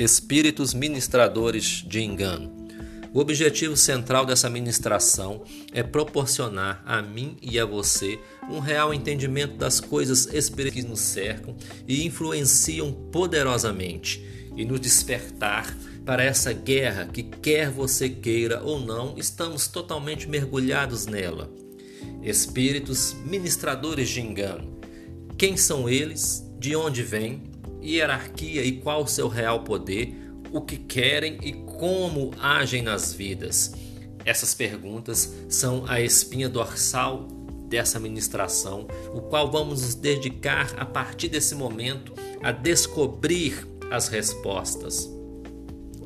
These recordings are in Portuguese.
Espíritos ministradores de engano. O objetivo central dessa ministração é proporcionar a mim e a você um real entendimento das coisas espirituais que nos cercam e influenciam poderosamente, e nos despertar para essa guerra que, quer você queira ou não, estamos totalmente mergulhados nela. Espíritos ministradores de engano. Quem são eles? De onde vêm? Hierarquia e qual o seu real poder, o que querem e como agem nas vidas. Essas perguntas são a espinha dorsal dessa ministração, o qual vamos nos dedicar a partir desse momento a descobrir as respostas.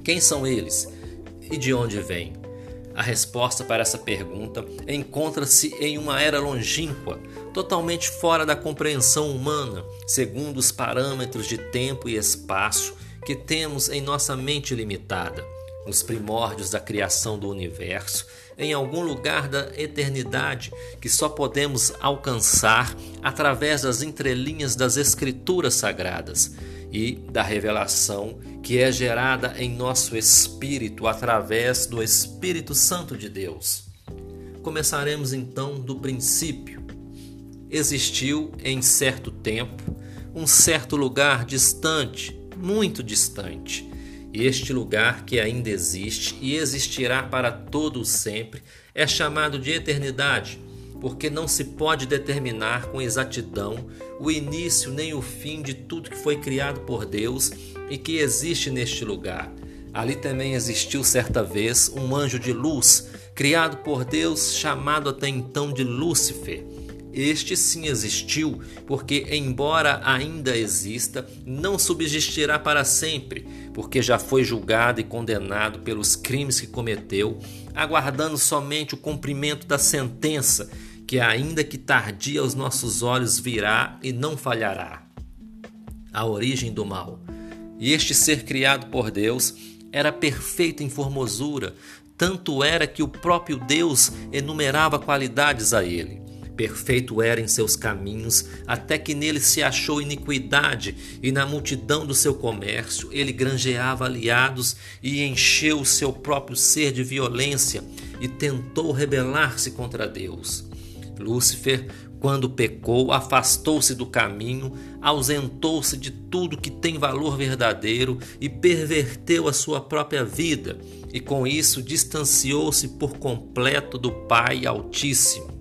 Quem são eles e de onde vêm? A resposta para essa pergunta encontra-se em uma era longínqua, totalmente fora da compreensão humana, segundo os parâmetros de tempo e espaço que temos em nossa mente limitada, nos primórdios da criação do universo, em algum lugar da eternidade que só podemos alcançar através das entrelinhas das Escrituras Sagradas e da revelação que é gerada em nosso espírito através do Espírito Santo de Deus. Começaremos então do princípio. Existiu em certo tempo um certo lugar distante, muito distante. Este lugar que ainda existe e existirá para todo sempre é chamado de eternidade porque não se pode determinar com exatidão o início nem o fim de tudo que foi criado por Deus e que existe neste lugar. Ali também existiu certa vez um anjo de luz, criado por Deus, chamado até então de Lúcifer. Este sim existiu, porque, embora ainda exista, não subsistirá para sempre, porque já foi julgado e condenado pelos crimes que cometeu, aguardando somente o cumprimento da sentença que ainda que tardia aos nossos olhos virá e não falhará. A origem do mal. E este ser criado por Deus era perfeito em formosura, tanto era que o próprio Deus enumerava qualidades a ele. Perfeito era em seus caminhos, até que nele se achou iniquidade, e na multidão do seu comércio ele granjeava aliados e encheu o seu próprio ser de violência e tentou rebelar-se contra Deus. Lúcifer, quando pecou, afastou-se do caminho, ausentou-se de tudo que tem valor verdadeiro e perverteu a sua própria vida, e com isso distanciou-se por completo do Pai Altíssimo.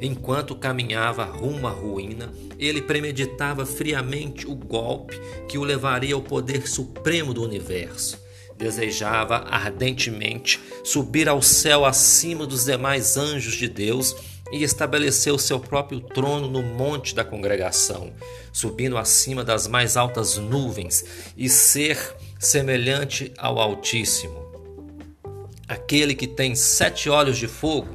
Enquanto caminhava rumo à ruína, ele premeditava friamente o golpe que o levaria ao poder supremo do universo. Desejava ardentemente subir ao céu acima dos demais anjos de Deus e estabeleceu seu próprio trono no monte da congregação, subindo acima das mais altas nuvens e ser semelhante ao Altíssimo. Aquele que tem sete olhos de fogo.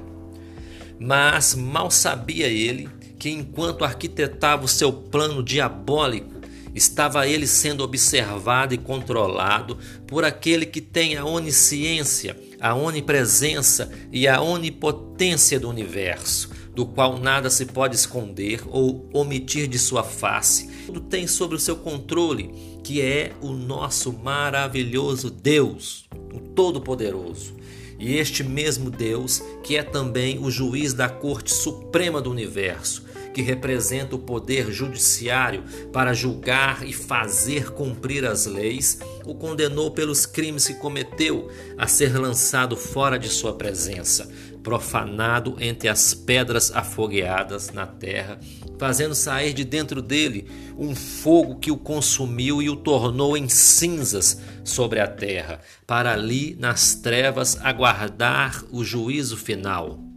Mas mal sabia ele que, enquanto arquitetava o seu plano diabólico, estava ele sendo observado e controlado por aquele que tem a onisciência, a onipresença e a onipotência do universo, do qual nada se pode esconder ou omitir de sua face. Tudo tem sobre o seu controle, que é o nosso maravilhoso Deus, o Todo-Poderoso. E este mesmo Deus, que é também o juiz da Corte Suprema do Universo, que representa o poder judiciário para julgar e fazer cumprir as leis, o condenou pelos crimes que cometeu a ser lançado fora de sua presença, profanado entre as pedras afogueadas na terra, fazendo sair de dentro dele um fogo que o consumiu e o tornou em cinzas sobre a terra, para ali nas trevas aguardar o juízo final.